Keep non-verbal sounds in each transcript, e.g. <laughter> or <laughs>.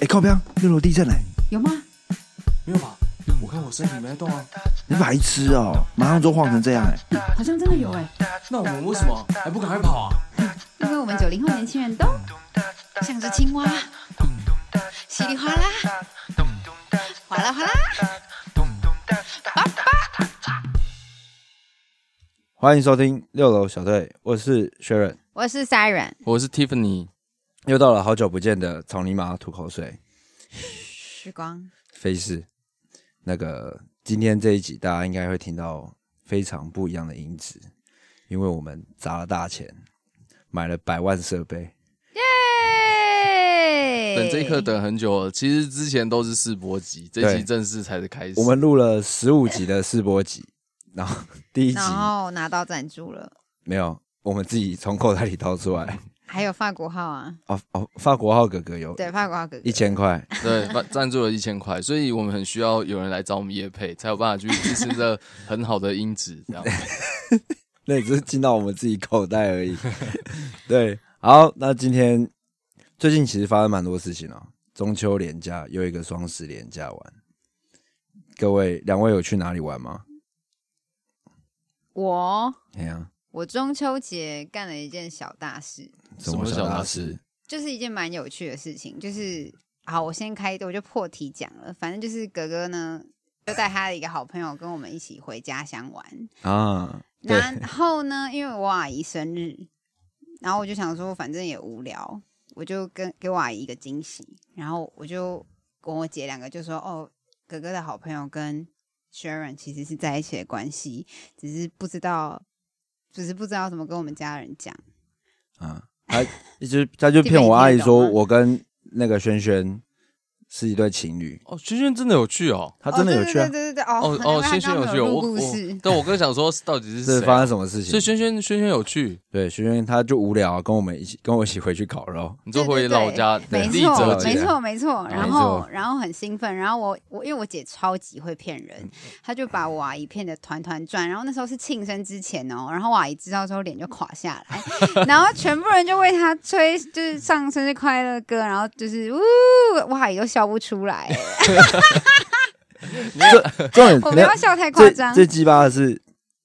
哎，靠边！六楼地震嘞！有吗？没有吧？我看我身体没在动啊。你白痴哦！马上就晃成这样哎！好像真的有哎。那我们为什么还不赶快跑啊？因为我们九零后年轻人都像只青蛙，稀里哗啦，哗啦哗啦。欢迎收听六楼小队，我是 Sharon，我是 Siren，我是 Tiffany。又到了好久不见的草泥马吐口水时光飞逝。那个今天这一集，大家应该会听到非常不一样的音质，因为我们砸了大钱，买了百万设备。耶！等这一刻等很久了，其实之前都是试播集，这一集正式才是开始。我们录了十五集的试播集，然后第一集然后拿到赞助了，没有，我们自己从口袋里掏出来。还有法国号啊，哦哦，法国号哥哥有对，法国号哥哥一千块，对赞赞助了一千块，所以我们很需要有人来找我们叶配，才有办法去支持这很好的音质。这样，<laughs> 那也只是进到我们自己口袋而已。<laughs> 对，好，那今天最近其实发生蛮多事情哦。中秋连假又一个双十连假玩，各位两位有去哪里玩吗？我哎呀，我中秋节干了一件小大事，什么小大事事？？就是一件蛮有趣的事情，就是好，我先开，我就破题讲了。反正就是哥哥呢，就带他的一个好朋友跟我们一起回家乡玩。啊，<laughs> 然后呢，因为我阿姨生日，然后我就想说，反正也无聊，我就跟给我阿姨一个惊喜。然后我就跟我姐两个就说，哦，哥哥的好朋友跟 Sharon 其实是在一起的关系，只是不知道，只是不知道怎么跟我们家人讲。啊，他一直 <laughs> 他就骗我阿姨说，我跟那个轩轩是一对情侣，哦，轩轩真的有趣哦。他真的有趣啊哦对对。对哦哦哦，轩轩有趣哦，我故我事。但我刚想说，到底是？发生什么事情？所以轩轩轩轩有趣，对，轩轩他就无聊，跟我们一起跟我一起回去烤肉。<laughs> 你就回老家没错，没错，没错。然后，然后很兴奋。然后我，我因为我姐超级会骗人，她就把我阿姨骗的团团转。然后那时候是庆生之前哦，然后我阿姨知道之后脸就垮下来，<laughs> 然后全部人就为她吹，就是唱生日快乐歌，然后就是呜，我阿姨都笑不出来，<laughs> 这重点 <laughs> 我不要笑太夸最张。最鸡巴的是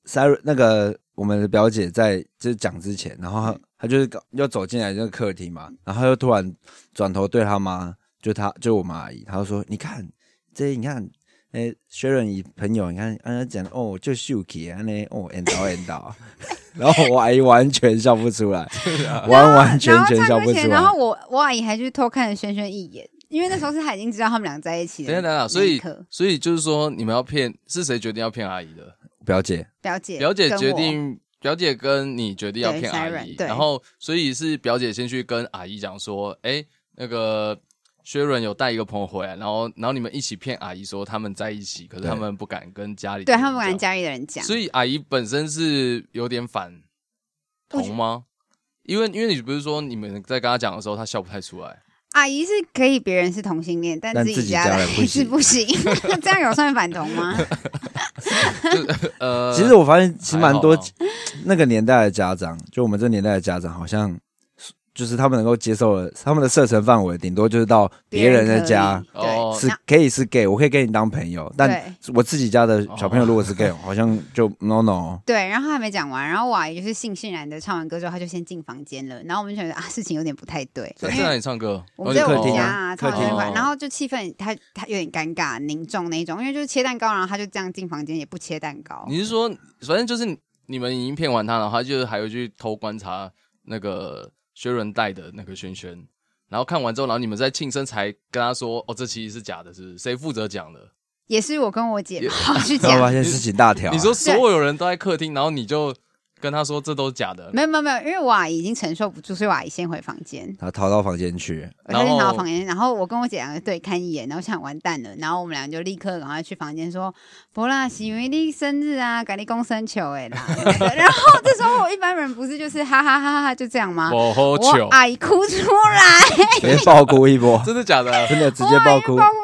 Sarah 那个我们的表姐在就是讲之前，然后她她就是搞要走进来那个客厅嘛，然后她又突然转头对她妈，就她就我们阿姨，她就说：“你看这你看，诶、薛仁仪朋友，你看，啊讲哦就秀气啊，那哦演导演导。<laughs> ”然后我阿姨完全笑不出来，完完全全然笑不出来然。后我我阿姨还去偷看了轩轩一眼，因为那时候是他已经知道他们俩在一起了等一下等下。所以所以就是说，你们要骗是谁决定要骗阿姨的？表姐，表姐表姐决定，表姐跟你决定要骗阿姨，对。然后所以是表姐先去跟阿姨讲说，哎，那个薛润有带一个朋友回来，然后然后你们一起骗阿姨说他们在一起，可是他们不敢跟家里，对他们不敢，家里的人讲，所以阿姨本身是有点反同吗？因为因为你不是说你们在跟他讲的时候，他笑不太出来，阿姨是可以别人是同性恋，但但自己家的不还是不行，<laughs> 这样有算反同吗？<laughs> 呃，其实我发现其实蛮多 <laughs> 那个年代的家长，就我们这年代的家长，好像就是他们能够接受的，他们的射程范围顶多就是到别人的家，可以对是可以是 gay，我可以跟你当朋友，但我自己家的小朋友如果是 gay，<laughs> 好像就 no no。对，然后他还没讲完，然后我阿姨就是悻悻然的唱完歌之后，她就先进房间了，然后我们就觉得啊，事情有点不太对，在在哪因为里唱歌？我们在我家啊，客厅唱然后就气氛他他有点尴尬凝重那种，因为就是切蛋糕，然后他就这样进房间也不切蛋糕，你是说，反正就是你们已经骗完他了，他就是还有去偷观察那个薛仁带的那个轩轩，然后看完之后，然后你们在庆生才跟他说，哦，这其实是假的，是不是？谁负责讲的？也是我跟我姐 <laughs> 去然后发。现事情大条啊、你说所有人都在客厅，然后你就跟他说这都是假的，没有没有没有，因为我阿姨已经承受不住，所以我阿姨先回房间。他逃到房间去，我就进然后到房间，然后我跟我姐两个对看一眼，然后想完蛋了，然后我们俩就立刻赶快去房间说：“不啦，是因为你生日啊，赶你公生球哎啦。” <laughs> 然后这时候我一般人不是就是哈哈哈哈就这样吗？我好我糗，阿姨哭出来，直接爆哭一波，<laughs> 真的假的？真的直接爆哭。爆哭，我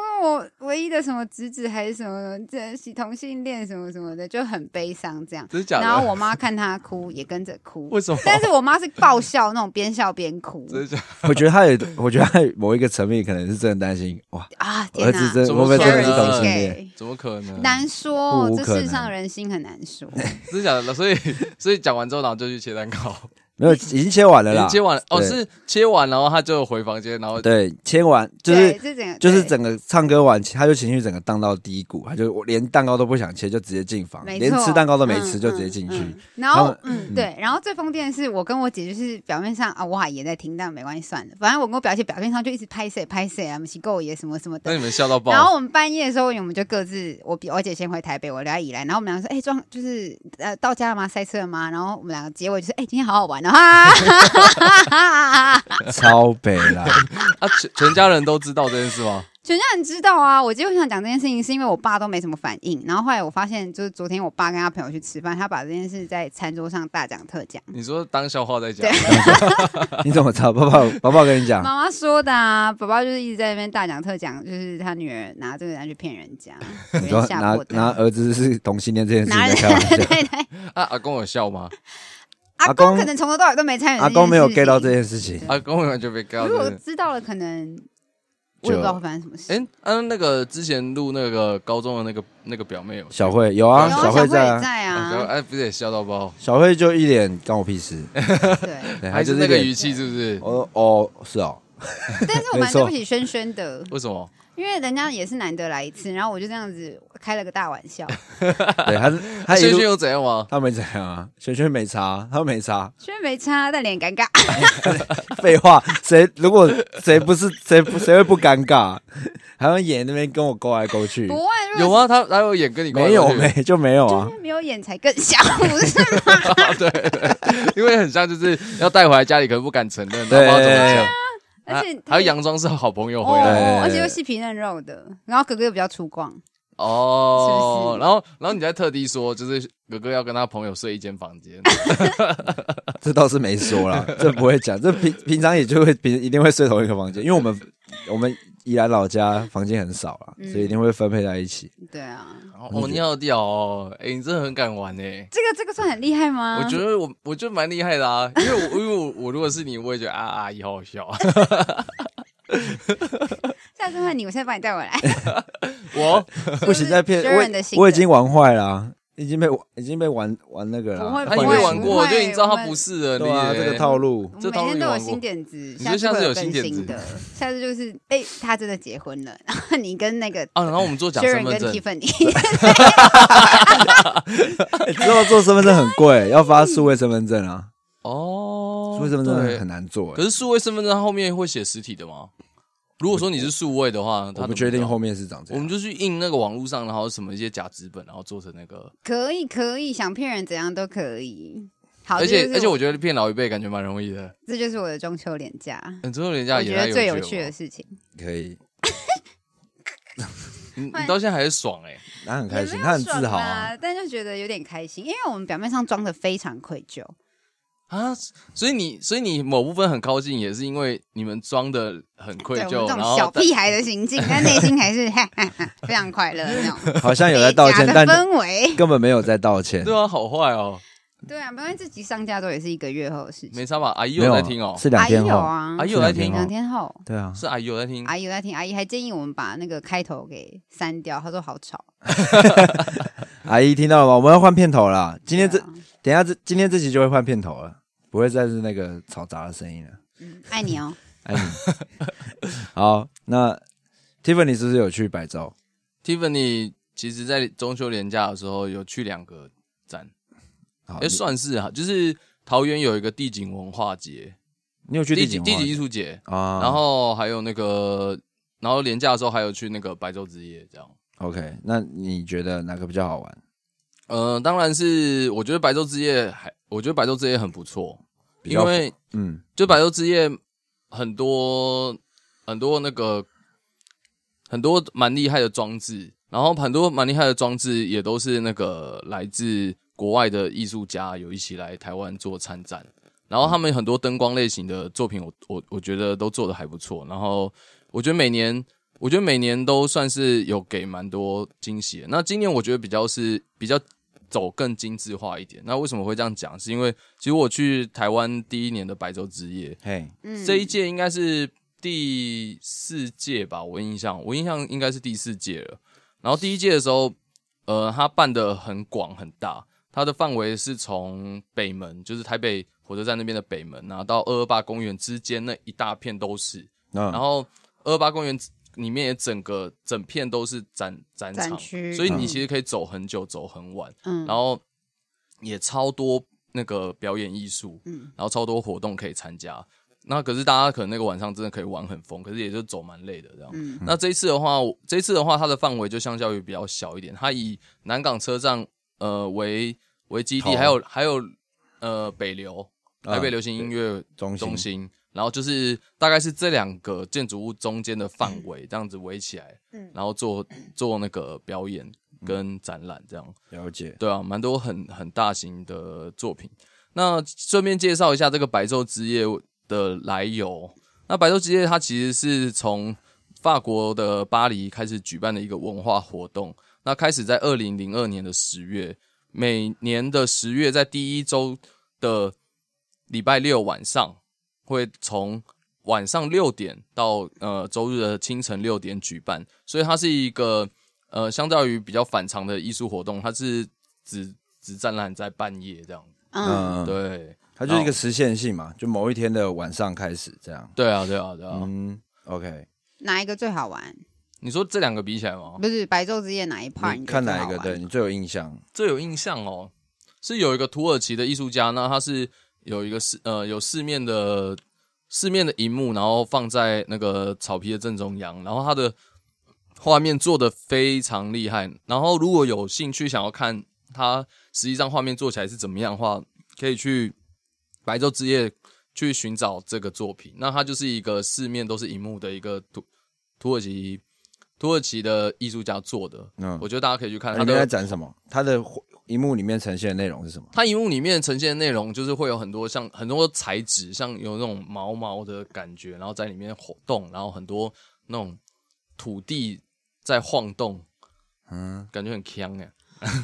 唯一的什么侄子还是什么这喜同性恋什么什么的，就很悲伤这样。真的假的？然后我妈看他哭，也跟着哭。为什么？但是我妈是爆笑那种，边笑边哭。真的假的？我觉得他也，我觉得他某一个层面可能是真的担心，哇，啊！儿子真怎会不会真的是同性恋？怎么可能？难说，这世上人心很难说。<laughs> 真的假的？所以所以讲完之后，然后就去切蛋糕，没有，已经切完了啦已经。切完了哦，对是切完，然后他就回房间，然后对，切完就对，是这整个就是整个唱歌完，他就情绪整个荡到低谷，他就我连蛋糕都不想切，就直接进房，连错吃蛋糕都没嗯吃就直接进去。嗯嗯然后嗯，对，然后最疯癫的是，我跟我姐就是表面上啊，我阿姨也在听，但没关系，算了。反正我跟我表姐表面上就一直拍谁拍谁啊，我们起够也什么什么的那。你们笑到爆。然后我们半夜的时候，我们就各自，我比我姐先回台北，我留在宜兰。然后我们两个说，哎、装就是呃到家了吗？塞车了吗？然后我们两个结尾就是，哎、今天好好玩哦，哈哈哈哈超北啦，<laughs> 啊，全全家人都知道这件事吗？全家人知道啊。我今天想讲这件事情，是因为我爸都没什么反应。然后后来我发现，就是昨天我爸跟他朋友去吃饭，他把这件事在餐桌上大讲特讲。你说当笑话在讲对，<laughs> 你怎么知道？爸爸，爸爸跟你讲，妈妈说的啊，宝宝就是一直在那边大讲特讲，就是他女儿拿这个拿去骗人家，<laughs> 你说拿。拿儿子是同性恋这件事情拿人在开玩笑，对对，啊，阿公有笑吗？阿阿公公可能从头到尾都没参与。阿公没有 get 到这。件事情，阿公完全被 get 到如果。知道了，可能我也不知道会发生什么事。哎，嗯，那个之前录那个高中的那个那个表妹有小慧有啊，小慧在啊，也在啊，小啊，哎，不是也笑到爆？小慧就一脸关我屁事，对。还是那个语气是不是？哦哦是哦，<laughs> 但是我蛮对不起轩轩的，为什么？因为人家也是难得来一次，然后我就这样子开了个大玩笑。对，他是他轩轩又怎样吗？他没怎样啊，轩轩没差，他没差，轩没差，但脸尴尬。<laughs> 废话，谁如果谁不是谁不谁会不尴尬？还要演那边跟我勾来勾去不，会，如果有啊，他他有演跟你没有没？没就没有啊就，是没有演才更像，不是吗？对对，<laughs> 因为很像就是要带回来家里，可是不敢承认，对然后不知道怎么讲。而且啊还有佯装是好朋友回哦，来对而且又细皮嫩肉的，然后哥哥又比较粗犷，哦，是是？然后然后你再特地说，就是哥哥要跟他朋友睡一间房间，<laughs> 这倒是没说啦，这不会讲，这平平常也就会平一定会睡同一个房间，因为我们我们宜兰老家房间很少啦，嗯所以一定会分配在一起。对啊，哦，你好屌哦，哎，你真的很敢玩哎。这个这个算很厉害吗？我觉得我我觉得蛮厉害的啊，<laughs> 因为我因为我我如果是你，我也觉得啊阿姨好好笑啊。下次换你，我现在把你带回来。<laughs> 我 <laughs> 不行，再骗 Sharon 的心我，我已经玩坏了啊，已经被已经被玩玩那个了。啊。不会他已不会玩过，我就已经知道他不是了。对啊，这个套路。我这套路每天都有新点子，你就下次有新点子。的，下次就是哎，他真的结婚了，<laughs> 然后你跟那个啊，然后我们做假身份证，Tiffany，欸 <laughs> 之后做身份证很贵，<laughs> 要发数位身份证啊，哦数位身份证很难做欸。可是数位身份证后面会写实体的吗？如果说你是数位的话，它我不确定后面是长这样。我们就去印那个网络上，然后什么一些假纸本，然后做成那个。可以可以，想骗人怎样都可以。好，而且而且我觉得骗老一辈感觉蛮容易的。这就是我的中秋连假，嗯，中秋廉价我也太觉得最有趣的事情。可以，<laughs> 你你到现在还是爽哎、他很开心，他很自豪啊。但就觉得有点开心，因为我们表面上装的非常愧疚，啊！所以你所以你某部分很高兴，也是因为你们装的很愧疚，这然后种小屁孩的行径，<laughs> 但内心还是哈哈哈非常快乐的 <laughs> 那种好像有在道歉，但氛围。根本没有在道歉。对啊，好坏哦，对啊，没关系，这集上架都也是一个月后的事情。没差吧？阿姨有有在听哦，是两阿姨天后。有啊，阿姨有在听两天后，对啊，是阿姨有在听。阿姨有在听，阿姨还建议我们把那个开头给删掉，她说好吵。<laughs> 阿姨听到了吗？我们要换片头了。今天这啊等一下这今天这集就会换片头了，不会再是那个嘈杂的声音了。嗯爱你哦，<laughs> 爱你。好，那 Tiffany 是不是有去白州？Tiffany 其实在中秋连假的时候有去两个站，好，哎、你算是啊，就是桃园有一个地景文化节，你有去地景景地景艺术术节，啊？然后还有那个，然后连假的时候还有去那个白昼之夜这样。OK，那你觉得哪个比较好玩？呃，当然是我觉得白昼之夜还，我觉得白昼之夜很不错，因为嗯，就白昼之夜很多很多那个很多蛮厉害的装置，然后很多蛮厉害的装置也都是那个来自国外的艺术家有一起来台湾做参展，然后他们很多灯光类型的作品我，我我觉得都做的还不错。然后我觉得每年我觉得每年都算是有给蛮多惊喜的。那今年我觉得比较是比较走更精致化一点。那为什么会这样讲？是因为其实我去台湾第一年的白昼之夜，嘿，嗯这一届应该是第四届吧，我印象，我印象应该是第四届了。然后第一届的时候，呃，他办的很广很大，它的范围是从北门，就是台北火车站那边的北门，然后到二二八公园之间那一大片都是。嗯，然后二二八公园里面也整个整片都是展展场，展所以你嗯其实可以走很久，走很晚。嗯，然后也超多那个表演艺术，嗯。然后超多活动可以参加。那可是大家可能那个晚上真的可以玩很疯，可是也就走蛮累的这样。嗯。那这一次的话，我这一次的话，它的范围就相较于比较小一点，它以南港车站呃为为基地，头。还有还有呃北流啊台北流行音乐中心。中心，然后就是大概是这两个建筑物中间的范围这样子围起来，嗯然后做 <clears throat> 做那个表演跟展览这样。了解，对啊，蛮多很很大型的作品。那顺便介绍一下这个白昼之夜的来由。那白昼之夜它其实是从法国的巴黎开始举办的一个文化活动。那开始在二零零二年的十月，每年的十月在第一周的礼拜六晚上，会从晚上六点到呃周日的清晨六点举办，所以它是一个呃相较于比较反常的艺术活动，它是只只展览在半夜这样。嗯，嗯，，对，它就是一个实现性嘛，就某一天的晚上开始这样。对啊，对啊，对啊。嗯，OK，哪一个最好玩？你说这两个比起来吗？不是白昼之夜哪一 part？你看哪一个对你最有印象？最有印象哦，是有一个土耳其的艺术家，那他是有一个四呃有四面的四面的荧幕，然后放在那个草皮的正中央，然后它的画面做的非常厉害。然后如果有兴趣想要看它实际上画面做起来是怎么样的话，可以去白昼之夜去寻找这个作品。那它就是一个四面都是荧幕的一个土土耳其土耳其的艺术家做的，嗯我觉得大家可以去看他都在的。展什么？他的荧幕里面呈现的内容是什么？它荧幕里面呈现的内容就是会有很多像很多材质，像有那种毛毛的感觉，然后在里面活动，然后很多那种土地在晃动，嗯，感觉很强哎。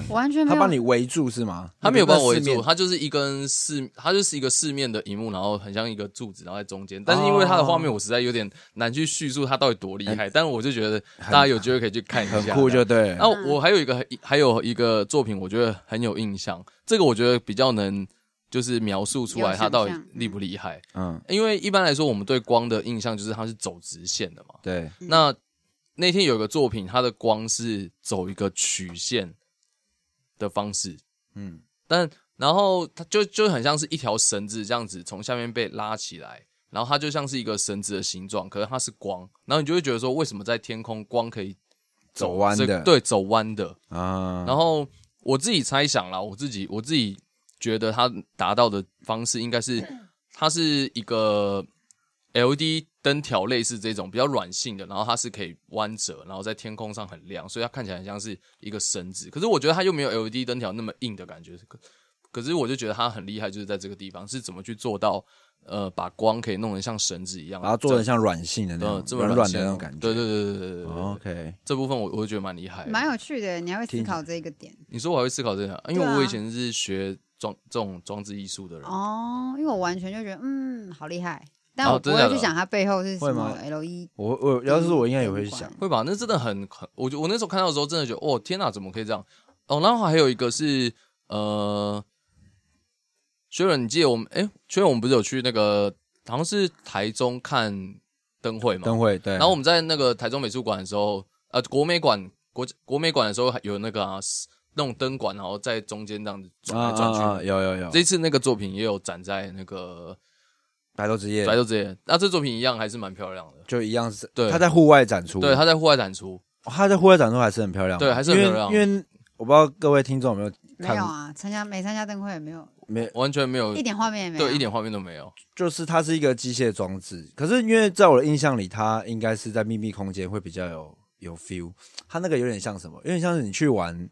我 <laughs> 完全没有。它帮你围住是吗？他没有把我围住，你不是四面它就是一根四，他就是一个四面的荧幕，然后很像一个柱子，然后在中间。但是因为他的画面，我实在有点难去叙述他到底多厉害。但是我就觉得大家有机会可以去看一下，很酷就对了。然后我还有一个还有一个作品，我觉得很有印象，这个我觉得比较能就是描述出来有它到底想象厉不厉害。嗯，因为一般来说，我们对光的印象就是它是走直线的嘛。对，那那天有个作品，它的光是走一个曲线的方式，嗯，但然后它就就很像是一条绳子这样子从下面被拉起来，然后它就像是一个绳子的形状，可是它是光，然后你就会觉得说，为什么在天空光可以走弯的。对，走弯的。啊，然后我自己猜想啦，我自己我自己觉得它达到的方式应该是，它是一个 LED 灯条类似这种比较软性的，然后它是可以弯折，然后在天空上很亮，所以它看起来很像是一个绳子。可是我觉得它又没有 LED 灯条那么硬的感觉。可可是我就觉得它很厉害，就是在这个地方是怎么去做到，呃，把光可以弄得像绳子一样，把它做的像软性的那呃种软软这么软的那种感觉。对对对对对对对哦，OK，这部分我我会觉得蛮厉害。蛮有趣的，你还会思考这个点你说我还会思考这个，因为我以前是学装这种装置艺术的人，哦。因为我完全就觉得，嗯，好厉害，但哦我不会去想它背后是什么会吗 LED。我我要是我应该也会想，会吧？那真的很很，我就我那时候看到的时候，真的觉得，哦天哪，怎么可以这样？哦，然后还有一个是呃，学远，你记得我们哎，学远，我们不是有去那个好像是台中看灯会嘛？灯会对。然后我们在那个台中美术馆的时候，呃，国美馆国国美馆的时候有那个啊那种灯管，然后在中间这样子转啊来转去。啊啊，有有有，这次那个作品也有展在那个白昼之夜白昼之夜，那这作品一样还是蛮漂亮的。就一样是，对他在户外展出，对，它在户外展出，哦他在户外展出还是很漂亮的，对还是很因为漂亮因为我不知道各位听众有没有看，没有啊，参加没参加灯会也没有，没完全没有一点画面也没有，对一点画面都没有。就是它是一个机械装置，可是因为在我的印象里，它应该是在秘密闭空间会比较有有 feel。它那个有点像什么？有点像是你去玩，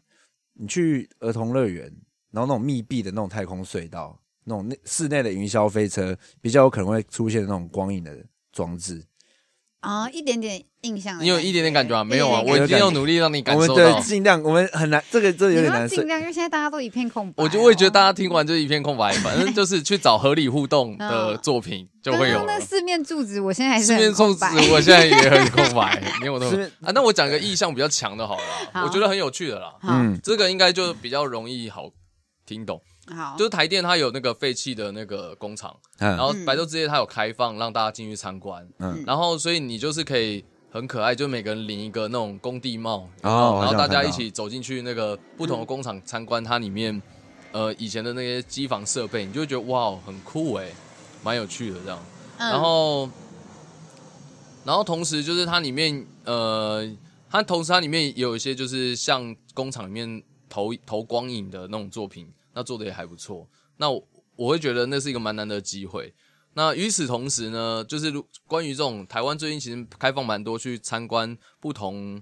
你去儿童乐园，然后那种密闭的那种太空隧道，那种内室内的云霄飞车，比较有可能会出现那种光影的装置。啊，一点点印象你有一点点感觉吗？没有啊，我一定要努力让你感我们对受到。尽量，我们很难，这个这个有点难尽量，因为现在大家都一片空白哦。我就我也觉得大家听完就是一片空白，反正 <laughs> 就是去找合理互动的嗯作品就会有那。四面柱子，我现在还是四面柱子。，我现在也很空白，连我都四面啊。那我讲一个意向比较强的好了啦，好我觉得很有趣的啦。嗯，这个应该就比较容易好听懂。好，就是台电它有那个废弃的那个工厂，然然后白昼之夜它有开放让大家进去参观，嗯。然后所以你就是可以很可爱，就每个人领一个那种工地帽，哦然后大家一起走进去那个不同的工厂参观它里面呃以前的那些机房设备，你就会觉得哇很酷哎，蛮有趣的这样。嗯。然后，然后同时就是它里面呃，它同时它里面也有一些就是像工厂里面投投光影的那种作品，那做的也还不错。那我我会觉得那是一个蛮难得的机会。那与此同时呢，就是如关于这种台湾最近其实开放蛮多去参观不同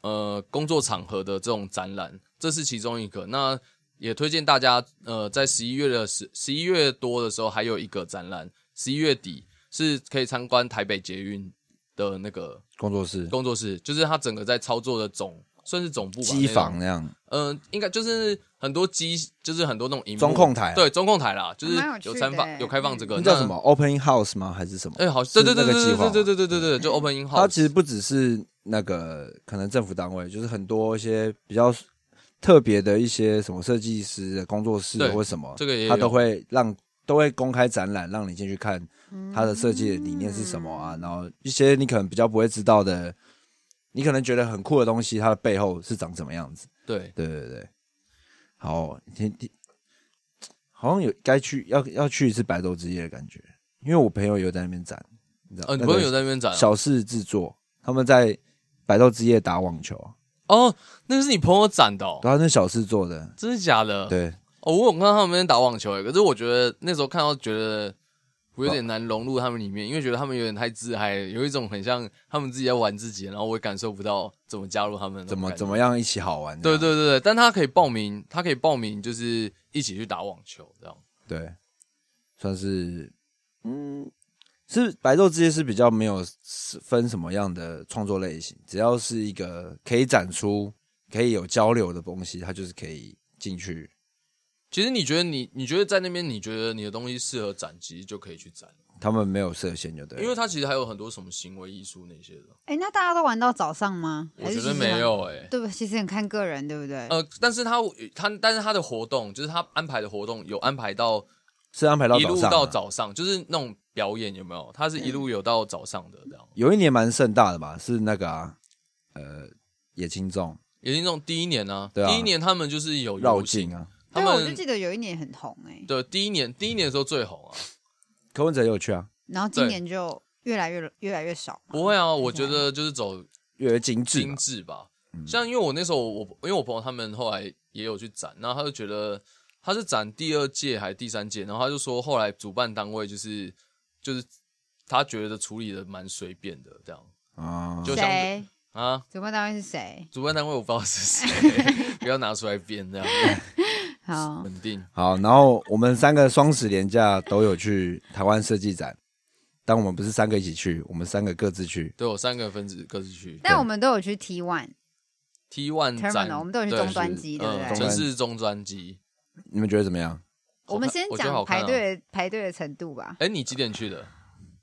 呃工作场合的这种展览，这是其中一个。那也推荐大家呃在十一月的十十一月多的时候还有一个展览，十一月底是可以参观台北捷运的那个工作室工作室，就是它整个在操作的总算是总部吧机房那样，嗯，应该就是很多机，就是很多那种荧幕中控台啊。对，中控台啦，就是有开放欸有开放这个，那叫什么？Opening House 吗？还是什么？哎、好，是对对对对对对对对对对对，就 opening House，它其实不只是那个可能政府单位，就是很多一些比较特别的一些什么设计师的工作室或什么，这个也有它都会让都会公开展览，让你进去看他的设计理念是什么啊，然后一些你可能比较不会知道的，你可能觉得很酷的东西，它的背后是长什么样子。对，对对对，好，天天，好像有该去要要去一次白昼之夜的感觉，因为我朋友有在那边展，你知道，呃，你朋友有在那边展啊小事制作，他们在白昼之夜打网球，哦，那个是你朋友展的哦，然后那小事做的，真的假的？，对，哦，我有看到他们那边打网球诶，可是我觉得那时候看到觉得。我有点难融入他们里面，因为觉得他们有点太自嗨了，有一种很像他们自己在玩自己，然后我也感受不到怎么加入他们怎么怎么样一起好玩，对对对对，但他可以报名，他可以报名，就是一起去打网球这样。对，算是嗯，是白昼之夜是比较没有分什么样的创作类型，只要是一个可以展出、可以有交流的东西，它就是可以进去。其实你觉得你你觉得在那边，你觉得你的东西适合展，其实就可以去展，他们没有设限，就对了，因为它其实还有很多什么行为艺术那些的。哎，那大家都玩到早上吗？我觉得没有哎、对不？其实很看个人，对不对？呃，但是他他但是他的活动就是他安排的活动有安排到是安排到一路早上啊、到早上，就是那种表演有没有？他是一路有到早上的这样。有一年蛮盛大的吧，是那个啊，呃，野青众也是那种第一年呢、对啊第一年他们就是有绕境，啊，他对，我就们记得有一年很红哎，对第一年第一年的时候最红啊。柯文哲也有去啊，然后今年就越来越越来越少。不会啊，我觉得就是走越来越精致嘛精致吧。像因为我那时候我因为我朋友他们后来也有去展，然后他就觉得他是展第二届还是第三届，然后他就说后来主办单位就是就是他觉得处理的蛮随便的这样啊，就像谁？啊。主办单位是谁？主办单位我不知道是谁，<laughs> 不要拿出来编这样好，稳定。好，然后我们三个双十连假都有去台湾设计展，但我们不是三个一起去，我们三个各自去。对我三个分子各自去但我们都有去 T One，T One 展 Terminal，我们都有去对中专机对不嗯对城市中专机。你们觉得怎么样？我们先讲排队排队的程度吧。哎，你几点去的？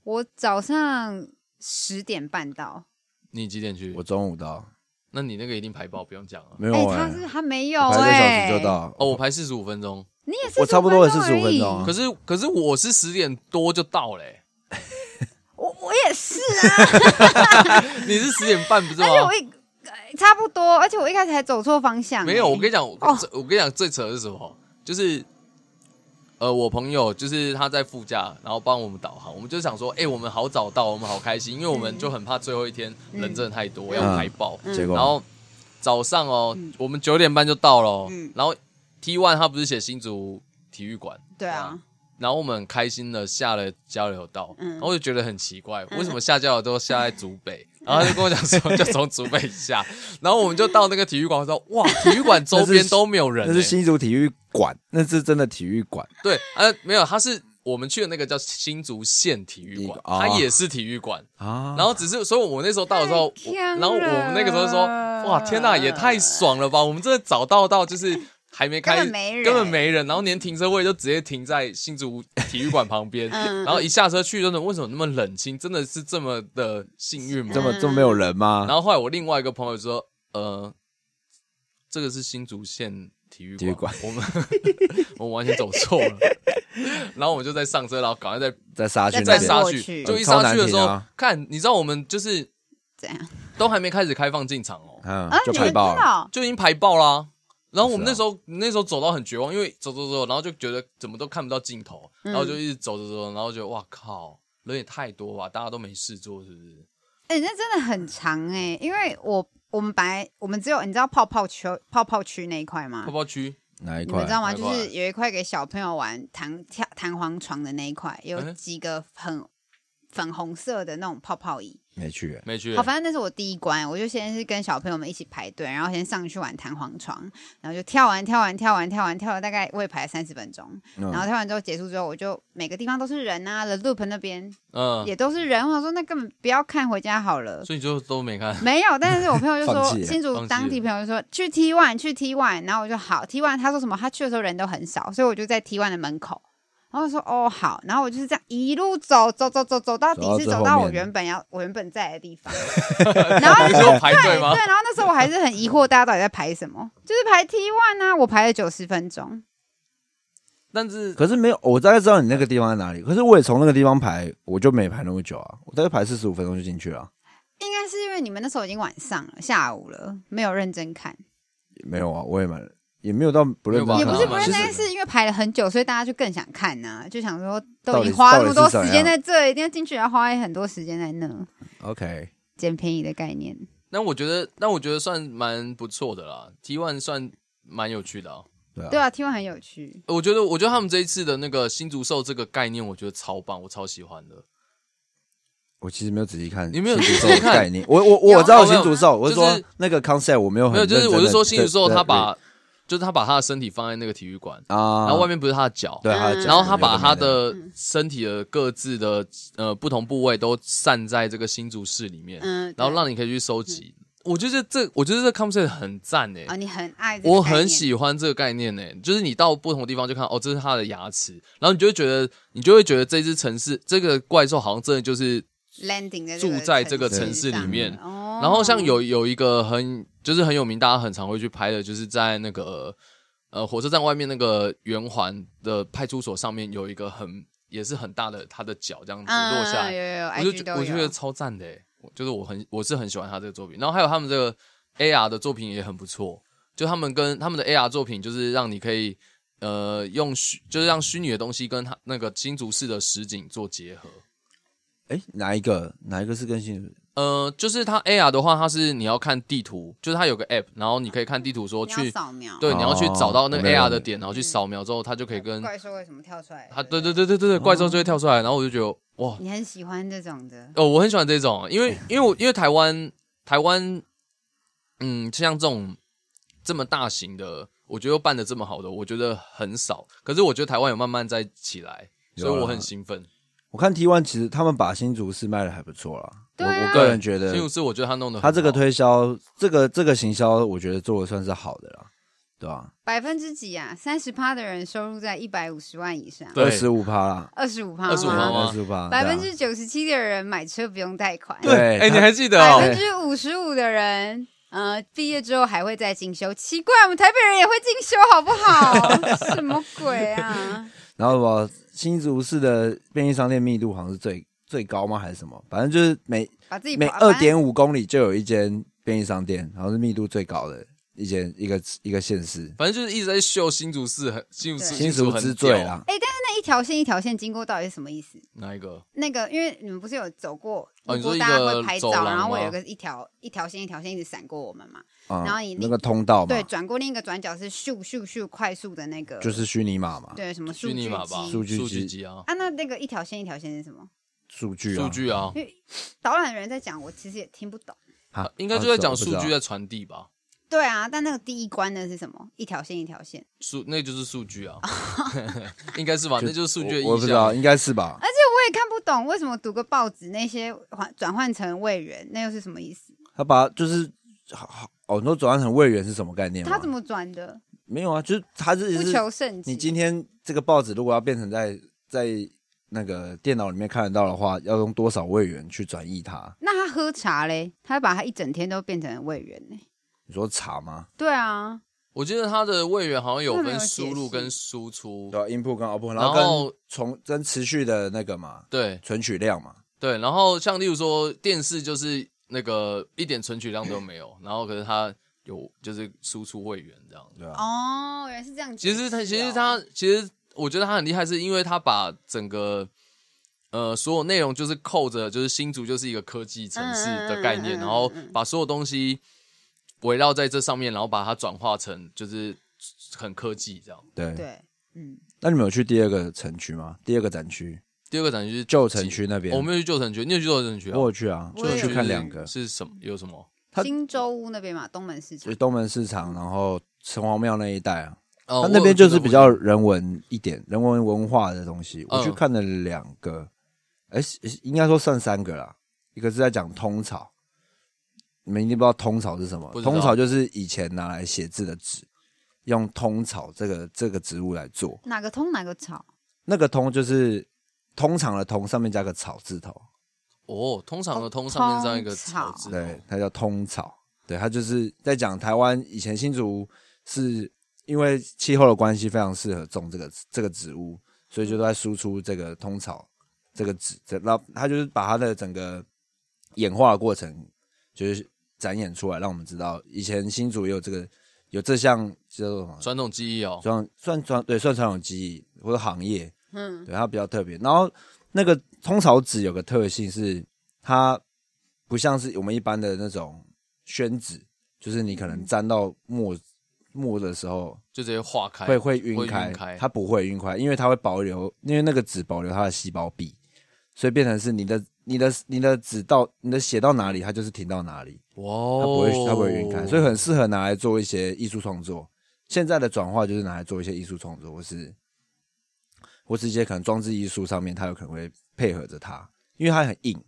我早上十点半到，你几点去我？中午到，那你那个一定排爆，不用讲了。没有他是他没有排一个哎，小时就，到。哦，我排四十五分钟，你也是我差不多也是15 15分钟啊。可是可是我是十点多就到嘞、我我也是啊，<laughs> 你是十点半不是吗？而且我？一呃差不多，而且我一开始还走错方向、没有，哎我跟你讲，我哦。我跟你讲最扯的是什么？就是呃，我朋友就是他在副驾，然后帮我们导航，我们就想说，哎、我们好早到，我们好开心，因为我们就很怕最后一天人真的太多、要排爆。嗯。结果然后早上哦，我们九点半就到了哦、嗯。然后 T one 他不是写新竹体育馆，对啊，然后我们很开心的下了交流道，嗯。然后我就觉得很奇怪，为什么下交流道下在竹北？然后他就跟我讲说，就从竹北下，然后我们就到那个体育馆，说哇，体育馆周边都没有人、欸，那是新竹体育馆，那是真的体育馆。对，呃，没有，他是我们去的那个叫新竹县体育馆，哦它也是体育馆。啊，然后只是，所以我那时候到的时候，然后我们那个时候说，哇，天呐，也太爽了吧！我们真的早到到就是还没开，根本没人根本没人，然后连停车位就直接停在新竹 <laughs> 体育馆旁边，嗯然后一下车去，真的为什么那么冷清？真的是这么的幸运吗这？么这么没有人吗？然后后来我另外一个朋友说，呃，这个是新竹县体育体育馆我们 <laughs> 我们完全走错了，<laughs> 然后我们就在上车，然后赶快再再杀去再杀去，就一超杀去的时候，啊看你知道我们就是怎样都还没开始开放进场哦，嗯就排爆了。就已经排爆啦。然后我们那时候、那时候走到很绝望，因为走走走，然后就觉得怎么都看不到尽头，嗯然后就一直走走走，然后就哇靠，人也太多吧，大家都没事做，是不是？哎、那真的很长哎、因为我我们本来我们只有你知道泡泡区泡泡区那一块吗泡？泡区哪一块你们知？道吗？就是有一块给小朋友玩弹跳弹簧床的那一块，有哎几个很粉红色的那种泡泡椅。没去，没去好，，反正那是我第一关，我就先是跟小朋友们一起排队，然后先上去玩弹簧床，然后就跳完跳完跳完跳完跳了大概我也排了三十分钟，然后嗯，跳完之后结束之后，我就每个地方都是人啊，The Loop 那边嗯，也都是人，我想说那根本不要看，回家好了。所以你就都没看，没有，但是我朋友就说，<laughs> 新竹当地朋友就说去 T one 去 T one，然后我就好 T one，他说什么？他去的时候人都很少，所以我就在 T one 的门口，然后我说哦好，然后我就是这样一路走走走走走到底是走到我原本要我原本在的地方，<laughs> 然后就你说排队吗对，？然后那时候我还是很疑惑，大家到底在排什么？就是排 T one 啊，我排了九十分钟，但是可是没有，我大概知道你那个地方在哪里。可是我也从那个地方排，我就没排那么久啊，我大概排四十五分钟就进去了。应该是因为你们那时候已经晚上了，下午了，没有认真看，没有啊，我也蛮也没有到不认。也不是不认其真，是因为排了很久，所以大家就更想看呐、就想说都已经花那么多时间在这，一定要进去，要花很多时间在那，OK，捡便宜的概念。那我觉得，那我觉得算蛮不错的啦，T one 算蛮有趣的啊。对啊，对啊，T one 很有趣，我觉得，我觉得他们这一次的那个新竹兽这个概念，我觉得超棒，我超喜欢的。我其实没有仔细看你没有新竹兽仔细看概念，我我我知道新竹兽，我是就是说那个 concept 我没有很没有，就是我是说新竹兽，他把就是他把他的身体放在那个体育馆，啊，然后外面不是他的脚，嗯对他的脚然后他把他的的身体的各自的呃不同部位都散在这个新竹市里面，嗯，然后让你可以去收集。我觉得这，我觉得这 concept 很赞诶、啊，你很爱这个我，很喜欢这个概念呢、就是你到不同的地方就看哦，这是它的牙齿，然后你就会觉得，你就会觉得这只城市这个怪兽好像真的就是，landing 在住在这个城市里面。哦，然后像有有一个很就是很有名，大家很常会去拍的，就是在那个呃火车站外面那个圆环的派出所上面有一个很也是很大的它的脚这样子嗯落下来，有有有我就觉都有我觉得超赞的欸，就是我很我是很喜欢他这个作品，然后还有他们这个 AR 的作品也很不错，就他们跟他们的 AR 作品就是让你可以呃用虚就是让虚拟的东西跟他那个新竹市的实景做结合。哎哪一个哪一个是跟新竹？呃，就是它 AR 的话，它是你要看地图，就是它有个 app，然后你可以看地图说去，扫描，对，哦你要去找到那个 AR 的点，然后去扫描之后，它就可以跟怪兽为什么跳出来？它，对对对对对对，怪兽就会跳出来，然后我就觉得哇，你很喜欢这种的，哦，我很喜欢这种，因为 <laughs> 因为我因为台湾台湾，嗯，像这种这么大型的，我觉得办的这么好的，我觉得很少。可是我觉得台湾有慢慢在起来，所以我很兴奋。我看 T One 其实他们把新竹市卖的还不错啦，我我个人觉得新竹市我觉得他弄的他这个推销，这个这个行销，我觉得做的算是好的啦，对吧？百分之几啊？三十趴的人收入在一百五十万以上，对二十五趴啦，二十五趴25%吗吗？二十五趴，百分之九十七的人买车不用贷款，对 <laughs> 哎，你还记得百哦？分之五十五的人。呃，毕业之后还会再进修，奇怪，我们台北人也会进修，好不好？<laughs> 什么鬼啊？然后我新竹市的便利商店密度好像是最最高吗？还是什么？反正就是每把自己每跑二点五公里就有一间便利商店，然后是密度最高的一件一个一个县市，反正就是一直在秀新竹市很新竹新竹之最啦。那一条线一条线经过到底是什么意思？哪一个？那个，因为你们不是有走过，哦你说大家会拍照，然后会有个一条一条线一条线一直闪过我们嘛？啊然后你那个通道嘛，对，转过另一个转角是咻咻咻快速的那个，就是虚拟码嘛，对什么数虚拟据码数据数据机机啊，啊？那那个一条线一条线是什么？数据啊，数据啊，因为导览人在讲，我其实也听不懂。啊应该就在讲数据在传递吧。对啊，但那个第一关的是什么？一条线一条线，数那就是数据 <laughs> 啊，应该是吧？那就是数据的意我我不知道，象。应该是吧而？且？我也看不懂为什么读个报纸那些换转换成位元，那又是什么意思？他把就是好好哦，你说转换成位元是什么概念吗？他怎么转的？没有啊？就是他这不是求甚解。你今天这个报纸如果要变成在在那个电脑里面看得到的话，要用多少位元去转译它？那他喝茶嘞？他把他一整天都变成位元呢？你说茶吗？对啊，我记得它的位元好像有分输入跟输出，对啊，input 跟 output，然然后跟后重跟持续的那个嘛，对存取量嘛。对，然后像例如说电视就是那个一点存取量都没有，<laughs> 然后可是它有就是输出位元这样。对啊，哦，原来是这样。其实它其实它其实我觉得它很厉害，是因为它把整个呃所有内容就是扣着就是新竹就是一个科技城市的概念，嗯嗯嗯嗯嗯然后把所有东西围绕在这上面，然后把它转化成就是很科技这样。对。对，嗯，那你们有去第二个城区吗？第二个展区，第二个展区是旧城区那边，我没有去旧城区，你有去旧城区啊？我有去啊，就去我有去看两个，是什么？有什么？它新洲屋那边嘛，东门市场就是。东门市场，然后城隍庙那一带啊，哦它那边就是比较人文一点，人文文化的东西。我去嗯看了两个，哎、应该说算三个啦。一个是在讲通草，你们一定不知道通草是什么通草就是以前拿来写字的纸，用通草这个这个植物来做。哪个通哪个草？那个通就是通常的通，上面加个草字头，哦，通常的通上面加一个草字，对，它叫通草。对，它就是在讲台湾以前新竹是因为气候的关系，非常适合种这个这个植物，所以就都在输出这个通草这个纸。这然后它就是把它的整个演化的过程，就是展演出来，让我们知道以前新竹也有这个有这项叫做什么？传统技艺哦。算算传对算传统技艺或者行业，嗯，对它比较特别。然后那个通草纸有个特性是，它不像是我们一般的那种宣纸，就是你可能沾到墨墨的时候就直接化开，会会晕开，晕开。它不会晕开，因为它会保留，因为那个纸保留它的细胞壁，所以变成是你的你的你的纸到你的写到哪里，它就是停到哪里，哇它不哦，会它不会晕开，所以很适合拿来做一些艺术创作。现在的转化就是拿来做一些艺术创作，或是或是一些可能装置艺术上面，它有可能会配合着它，因为它很硬，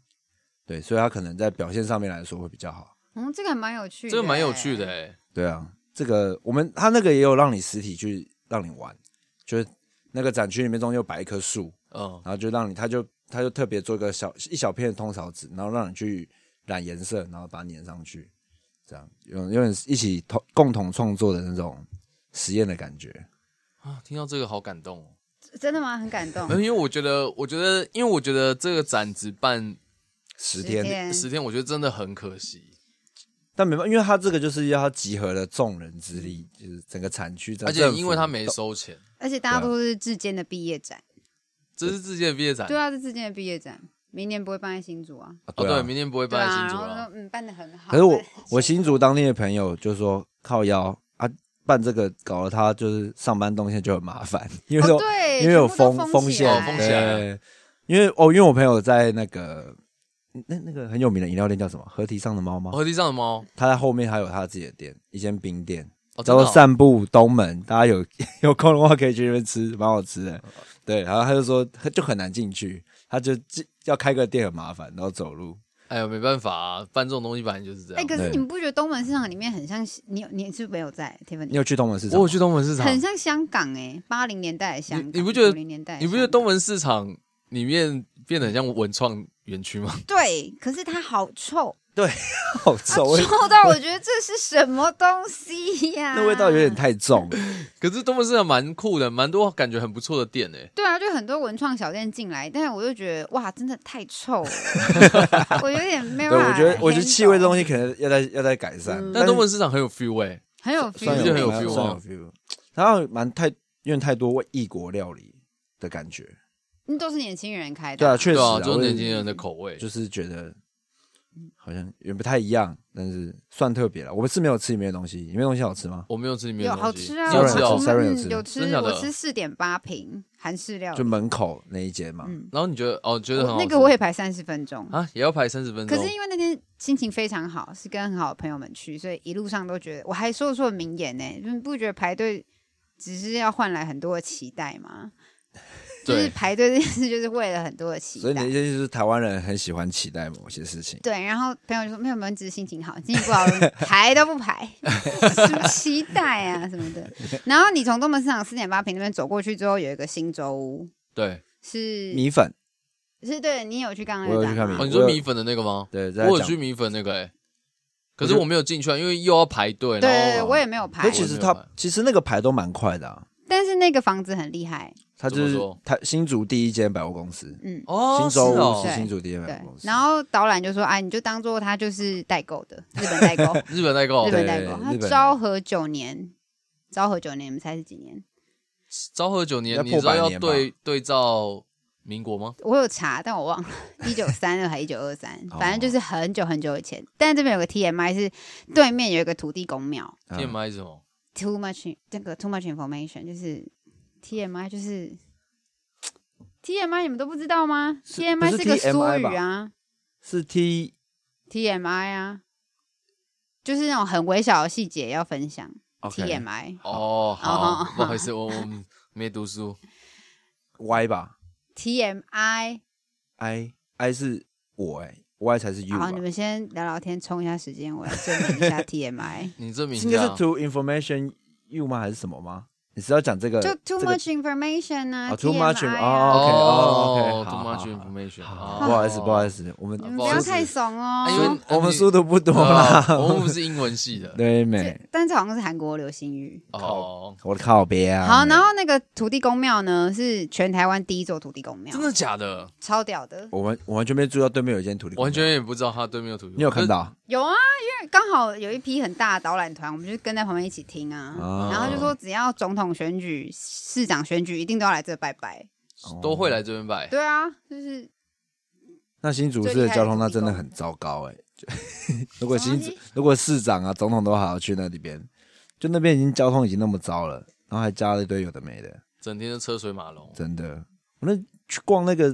对，所以它可能在表现上面来说会比较好。嗯，这个还蛮有趣的，这个蛮有趣的。哎。对啊，这个我们它那个也有让你实体去让你玩，就是那个展区里面中间有摆一棵树，嗯，然后就让你，他就他就特别做一个小一小片的通草纸，然后让你去染颜色，然后把它粘上去，这样有有点一起同共同创作的那种实验的感觉。啊，听到这个好感动哦。真的吗？很感动因为我觉得，我觉得，因为我觉得这个展只办十天，天十天，我觉得真的很可惜。但没办法，因为他这个就是要集合了众人之力，就是整个产区，而且因为他没收钱，而且大家都是志坚的毕业展，这是自己的毕业展。对啊，是志坚的毕业展，明年不会办在新竹啊。啊哦，对，明年不会办在新竹了。嗯办的很好。可是我办得很我新竹当地的朋友就说靠腰啊，办这个搞得他就是上班动线就很麻烦，<laughs> 因为说、哦对，因为有全部都风封起险，哦封起来对，因为哦，因为我朋友在那个那那个很有名的饮料店叫什么？河堤上的猫吗？河堤上的猫，他在后面还有他自己的店，一间冰店，哦，叫做散步东门，大家有 <laughs> 有空的话可以去那边吃，蛮好吃的。对，然后他就说就很难进去，他就进要开个店很麻烦，然后走路。哎呀，没办法啊，办这种东西反正就是这样哎、样。可是你们不觉得东门市场里面很像你有你是不是没有在 Tiffany？你有去东门市场吗？我有去东门市场，很像香港哎、八零年代的香港，你你不觉得零年代你不觉得东门市场里面变得很像文创园区吗？对？可是它好臭，<laughs> 好臭，味臭到我觉得这是什么东西呀、那味道有点太重。<laughs> 可是东门市场蛮酷的，蛮多感觉很不错的店诶。对啊，就很多文创小店进来，但是我就觉得哇，真的太臭了，<laughs> 我有点没有对，办法我觉得我觉得气味这东西可能要在要在改善嗯。但东是门市场很有 feel 诶。很有 feel，就很有 feel 很有哦 feel。然后蛮太因为太多异国料理的感觉。那都是年轻人开的，对啊，确实对啊，啊，就是年轻人的口味。就是觉得好像也不太一样，但是算特别了。我们是没有吃里面的东西，里面的东西好吃吗？我没有吃里面有的东西，好吃啊，有吃哦我们。Siren 有吃有吃的假的我吃四点八瓶韩式料理就，门口那一间嘛。嗯，然后你觉得哦，觉得很好那个我也排三十分钟。啊，也要排三十分钟。可是因为那天心情非常好，是跟很好的朋友们去，所以一路上都觉得，我还说出了名言呢，你不觉得排队只是要换来很多的期待吗？就是排队这件事，就是为了很多的期待所以你的意。思就是台湾人很喜欢期待某些事情。对，然后朋友就说没有没有，只是心情好，心情不好排都不排，<laughs> 什么期待啊什么的。然后你从东门市场四点八平那边走过去之后，有一个新洲屋，对是米粉，是对你有去刚刚有去看米哦，你说米粉的那个吗？对，在我有去米粉那个哎，可是我没有进去啊，因为又要排队。对然后我也没有排可，其实他其实那个排都蛮快的啊。但是那个房子很厉害，他就是他新竹第一间百货公司，嗯。哦，新洲屋是新竹第一间百货公，司。然后导览就说：“哎，你就当做他就是代购的，日本代购，<laughs> 日本代购日，本代购。他昭和九年，昭和九年，你们猜是几年？昭和九年，你知道要对对照民国吗？我有查，但我忘了，<laughs> 一九三二还一九二三，哦反正就是很久很久以前。但这边有个 TMI 是对面有一个土地公庙嗯 TMI 是什么？，too much 这个 too much information 就是 TMI 就是 TMI，你们都不知道吗是？TMI 是是个 TMI 缩语啊是 T，TMI 啊，就是那种很微小的细节要分享 TMI。哦，哦好，不好意思，我我没读书。Y 吧 TMI，，I I 是我哎，Y 才是吧好，你们先聊聊天，冲一下时间，我来证明一下 <laughs> TMI。你证明一应该是。to information you 吗？还是什么吗？你是要讲这个？就 too much information 啊哦，too much，TMI 哦啊，OK，哦，OK，too much information 不好意思，不好意思，我们不要太怂哦。因为我们书读不多啦啊。我们不是英文系的。<laughs> 对美这，<laughs> 但这好像是韩国流行语。哦，我的靠边啊！好，然后那个土地公庙呢，是全台湾第一座土地公庙，真的假的？超屌的。我完我完全没注意到对面有一间土地公庙，完全也不知道它对面有土地公。你有看到？有啊，因为刚好有一批很大的导览团，我们就跟在旁边一起听啊。哦然后就说，只要总统选举、市长选举，一定都要来这拜拜。哦都会来这边拜。对啊，就是那新竹市的交通那真的很糟糕哎、就 <laughs> 如果新竹什么东西如果市长啊总统都还要去那里边，就那边已经交通已经那么糟了，然后还加了一堆有的没的，整天的车水马龙。真的。我那去逛那个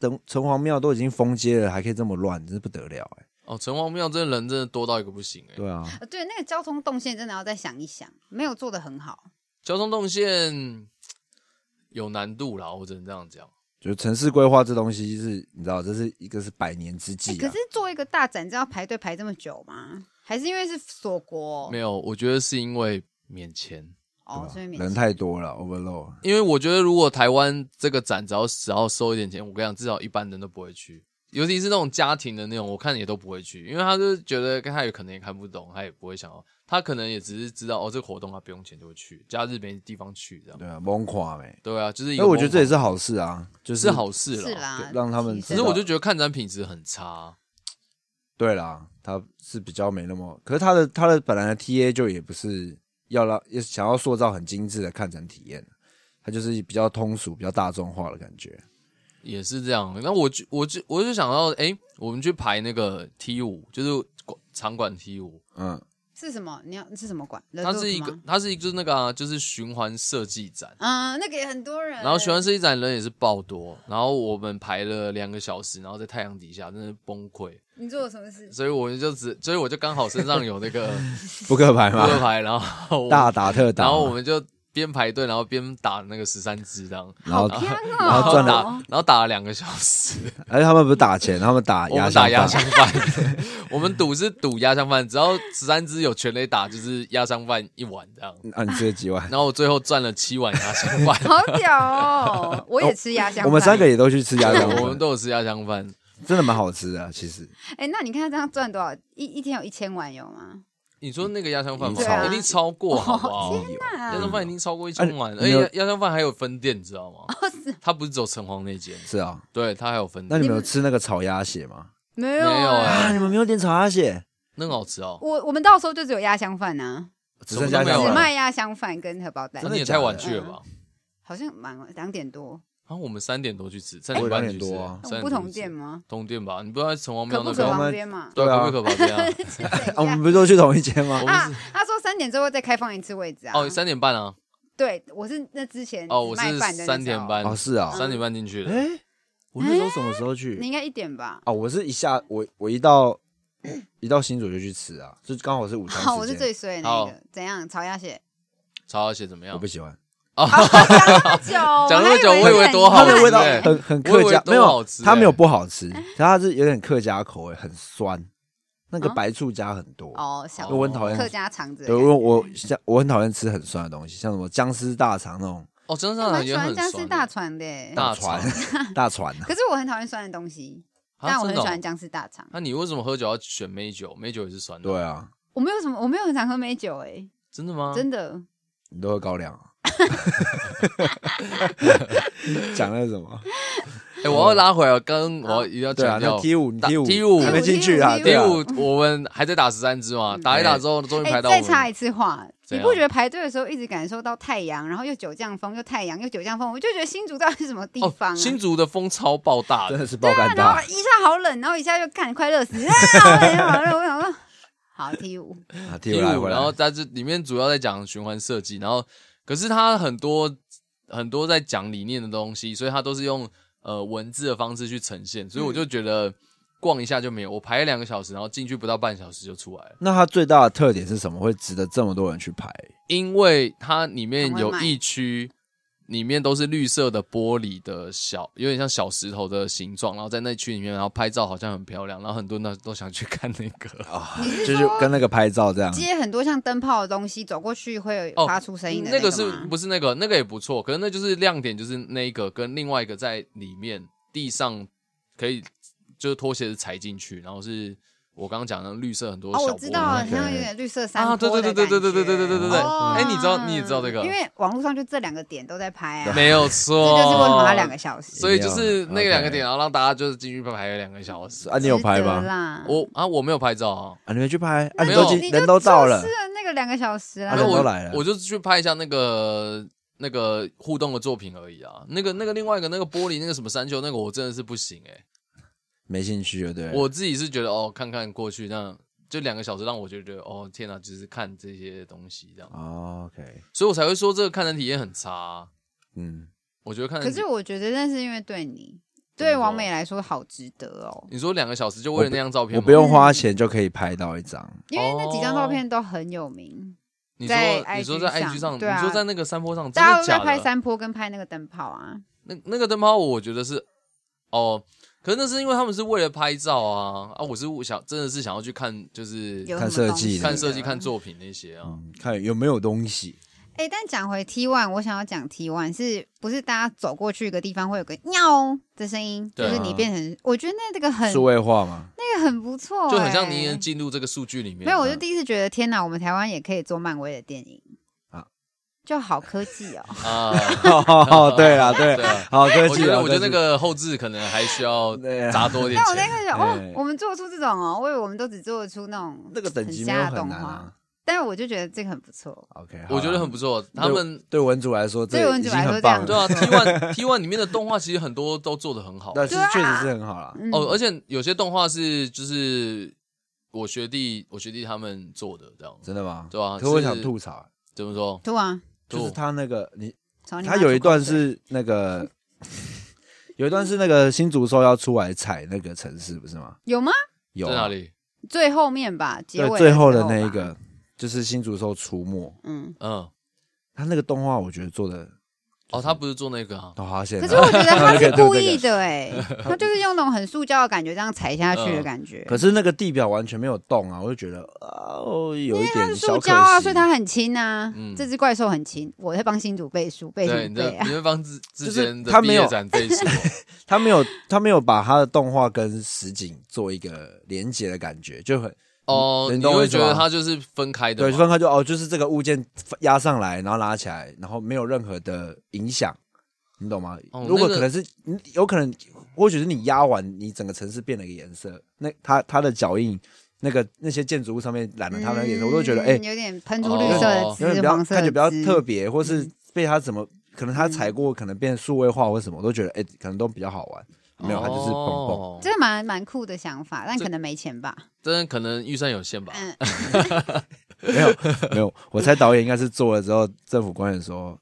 城城隍庙都已经封街了，还可以这么乱，真是不得了哎、哦，城隍庙这人真的多到一个不行哎。对啊，呃对那个交通动线真的要再想一想，没有做的很好。交通动线有难度啦，我只能这样讲。就城市规划这东西是，你知道，这是一个是百年之计啊欸可是。做一个大展，这要排队排这么久吗？还是因为是锁国？没有，我觉得是因为免签。哦，所以免人太多了，overload。因为我觉得如果台湾这个展只要只要收一点钱，我跟你讲，至少一般人都不会去。尤其是那种家庭的那种，我看也都不会去，因为他就是觉得他有可能也看不懂，他也不会想要，他可能也只是知道哦，这个活动他不用钱就会去，假日没地方去这样。对啊，懵垮没。对啊，就是因为我觉得这也是好事啊，就是是好事了。是啦对，让他们其实只是我就觉得看展品质很差，对啦，他是比较没那么，可是他的他的本来的 TA 就也不是要让也想要塑造很精致的看展体验，他就是比较通俗、比较大众化的感觉。也是这样。那我就我就我就想到，哎、我们去排那个 T 五，就是场馆 T 五，嗯，是什么？你要是什么馆？它是一个吗，它是一个就是那个、啊、就是循环设计展。嗯，那个也很多人。然后循环设计展人也是爆多，然后我们排了两个小时，然后在太阳底下真的崩溃，你做了什么事？所以我就只，所以我就刚好身上有那个 <laughs> 扑克牌嘛？扑克牌，然后大打特打，然后我们就边排队，然后边打那个十三只这样，然后！然后赚了打，然后打了两个小时，而且他们不是打钱，他们打我压们打压箱箱饭。<laughs> 我们赌是赌压箱饭，只要十三只有全垒打，就是压箱饭一碗这样。啊，你吃了几碗？然后我最后赚了七碗压箱饭，好屌哦！我也吃压箱饭。我们三个也都去吃鸭香我们，都有吃压箱饭。真的蛮好吃的啊。其实哎，那你看这样赚多少？一一天有一千碗有吗？你说那个压箱饭吗？一定超过，好不好？压箱饭已经超过一千碗，而且压箱饭还有分店，你知道吗？他不是只有城隍那间，是啊。对，他还有分店那，你们有吃那个炒鸭血吗？没有没有啊，你们没有点炒鸭血，那很好吃哦。我我们到时候就只有鸭香饭呐，只剩鸭什么都没有了香饭。只卖鸭香饭跟荷包蛋那。你也太晚去了吧？好像蛮两点多，啊，我们三点多去吃，三点半去吃不同店吗？同店吧？你不知道在城隍庙那边？旁边嘛？对对啊可不可旁边 <laughs> 我们不是都去同一间吗啊，他说三点之后再开放一次位置啊。哦三点半啊，对，我是那之前哦我是三点半哦，是啊，三点半进去的。哎，我那时候什么时候去你去？应该一点吧？啊，我是一下我我一到一到新竹就去吃啊，就刚好是午餐好，我是。最衰的那好个。怎样？炒鸭血？曹小姐怎么样我不？喜欢，啊，讲那么久，<laughs> 讲那么久我以为多好的味道欸很很客家，没有好吃，欸它没有不好吃，它是有点客家口味，很酸，那个啊白醋加很多。哦，小我很讨厌客家肠子的对，我像我很讨厌吃很酸的东西，像什么僵尸大肠那种哦，真的也很欢姜丝酸大的肠的，大船肠 <laughs> 大船啊。可是我很讨厌酸的东西，啊但我很喜欢僵尸大肠。那你为什么喝酒要选美酒？美酒也是酸的。对，啊，我没有什么，我没有很常喝美酒，哎，真的吗？真的。你都喝高粱啊？<laughs> 讲那个什么？哎，我要拉回来，刚刚我要一定要对啊，那强调 T 五，你打 T 五 T 五还没进去啊？T5 对啊第五，我们还在打十三支嘛，嗯打一打之后，终于哎、排到。再插一次话，你不觉得排队的时候一直感受到太阳，然后又九降风，又太阳，又九降风，我就觉得新竹到底是什么地方啊？哦，新竹的风超爆大的，真的是爆肝大。然后一下好冷，然后一下又看快热死，啊，好冷好冷，我想说，好 T 五，啊，T T 五然后在这里面主要在讲循环设计，然后可是它很多很多在讲理念的东西，所以它都是用呃文字的方式去呈现，所以我就觉得逛一下就没有，我排了两个小时，然后进去不到半小时就出来了，那它最大的特点是什么？会值得这么多人去排？因为它里面有很会卖一区。里面都是绿色的玻璃的小，有点像小石头的形状，然后在那区里面，然后拍照好像很漂亮，然后很多人都想去看那个。啊就是跟那个拍照这样。接很多像灯泡的东西，走过去会有哦发出声音的那个是不是那个那个也不错？可是那就是亮点，就是那一个跟另外一个在里面地上可以就是拖鞋子踩进去，然后是我刚刚讲的绿色很多哦，我知道像有点绿色山啊，对坡的对对对对对对对对对对对。哦哎，你知道你也知道这个因？为网络上就这两个点都在拍啊，没有 <laughs> 错这错，就是为什么它两个小时。所以就是那个两个点，然后让大家就是进去排了两个小时。啊，你有拍值得吗？我啊，我没有拍照啊，啊，你没去拍？啊，你没有人都到了那个两个小时啦啊。那我人都来了我就去拍一下那个那个互动的作品而已啊。那个那个另外一个那个玻璃那个什么山丘那个我真的是不行哎、没兴趣了，对？我自己是觉得哦，看看过去那样就两个小时，让我就觉得哦天哪，只是看这些东西这样，哦 OK，所以我才会说这个看人体验很差啊、嗯，我觉得看人，可是我觉得那是因为对你，对王美来说好值得哦，你说两个小时就为了那张照片吗我不用花钱就可以拍到一张。因为那几张照片都很有名，你在说你说在 IG 上，你说在那个山坡上，真大家都在？拍山坡跟拍那个灯泡啊。那那个灯泡，我觉得是哦，可是那是因为他们是为了拍照啊啊！我是想真的是想要去看，就是有看设计的看设计、看作品那些啊。嗯，看有没有东西。哎、但讲回 T one，我想要讲 T one 是不是大家走过去一个地方会有个喵的声音，对啊就是你变成，我觉得那这个很数位化嘛，那个很不错、就很像你哎也进入这个数据里面。没有，我就第一次觉得天哪，我们台湾也可以做漫威的电影就好科技哦。啊，<laughs> 哦，对啊，对好科技啊。我觉得我觉得那个后置可能还需要砸多一点但我那钱。个想，哦，我们做出这种哦，我以为我们都只做得出那种那个等级没有很瞎的动画，难啊。但是我就觉得这个很不错。OK，我觉得很不错，他们对文组来说，对文组来说很棒了。对啊，T one T one 里面的动画其实很多都做的很好。但是确实是很好啦。嗯哦，而且有些动画是就是我学弟我学弟他们做的这样，真的吗？对啊可我想吐槽，怎么说？吐啊，就是他那个你，他有一段是那个，<laughs> 有一段是那个新竹兽要出来踩那个城市，不是吗？有吗？有啊在哪？里？最后面吧，结对，尾最后的那一个就是新竹兽出没，嗯。嗯，他那个动画我觉得做的哦，他不是做那个啊，都发现。可是我觉得他 <laughs> 是故意。的哎，他就是用那种很塑胶的感觉，这样踩下去的感觉。<laughs> 可是那个地表完全没有动啊，我就觉得啊，哦，有一它是点小可惜。塑胶啊，所以它很轻啊。嗯这只怪兽很轻，我在帮新主背书，背什对，你在么背啊？你会帮之之就是前的他没有毕业展背书，<laughs> 他没有他没有把他的动画跟实景做一个连接的感觉，就很哦，你你会觉得懂我意思吗它就是分开的对，嘛，分开就哦，就是这个物件压上来，然后拉起来，然后没有任何的影响，你懂吗？哦那个如果可能是你有可能，或许是你压完，你整个城市变了一个颜色，那它它的脚印，那个那些建筑物上面染了它的颜色，我都觉得哎，嗯有点喷出绿色的有点比较黄色的感觉比较特别，或是被它怎么可能他踩过，可能变数位化或什么，我都觉得哎、可能都比较好玩。没有，他就是蹦蹦。哦这蛮蛮酷的想法，但可能没钱吧。真的可能预算有限吧。嗯，<laughs> 没有没有，我猜导演应该是做了之后，政府官员说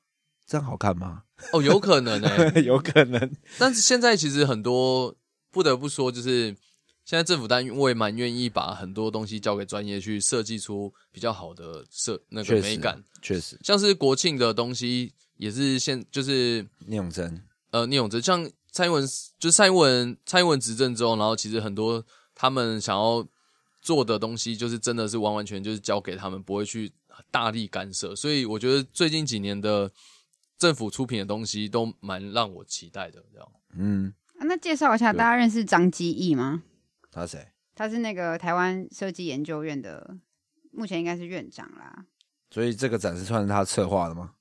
这样好看吗？哦，有可能哎、<laughs> 有可能。但是现在其实很多不得不说，就是现在政府单位蛮愿意把很多东西交给专业去设计出比较好的设那个确实美感，确实，像是国庆的东西也是现就是聂永真呃聂永哲，像蔡英文就是蔡英文蔡英文执政之后，然后其实很多他们想要做的东西，就是真的是完完全就是交给他们，不会去大力干涉。所以我觉得最近几年的政府出品的东西都蛮让我期待的。这样，嗯，啊那介绍一下，大家认识张基义吗？他谁？他是那个台湾设计研究院的，目前应该是院长啦。所以这个展示算是他策划的吗？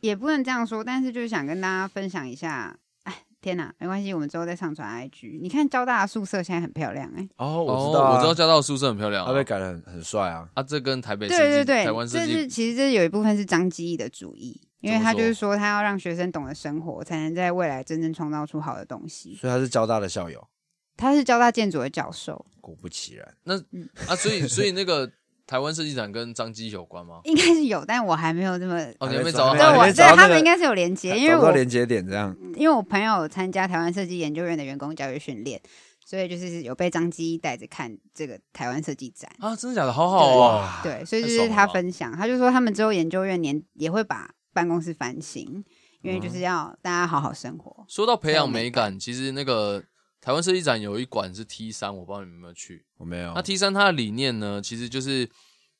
也不能这样说，但是就是想跟大家分享一下。哎，天哪，没关系，我们之后再上传 IG。你看交大的宿舍现在很漂亮、哎，哦，我，知道、啊我知道交大的宿舍很漂亮、啊他被，改的很很帅啊。啊，这跟台北、对对对台湾，设这是计其实这有一部分是张基义的主意，因为他就是说他要让学生懂得生活，才能在未来真正创造出好的东西。所以他是交大的校友。他是交大建筑的教授，果不其然，那啊，所以所以那个台湾设计展跟张基有关吗？应该是有，但我还没有这么。哦，你还还没找到对我对他们应该是有连接，因为我连接点，这样因为我朋友有参加台湾设计研究院的员工教育训练，所以就是有被张基带着看这个台湾设计展。啊，真的假的？好好啊。对，所以就是他分享，他就说他们之后研究院年也会把办公室翻新，因为就是要大家好好生活。说到培养美感，其实那个台湾设计展有一馆是 T 三，我不知道你们有没有去。我没有那。T 三它的理念呢，其实就是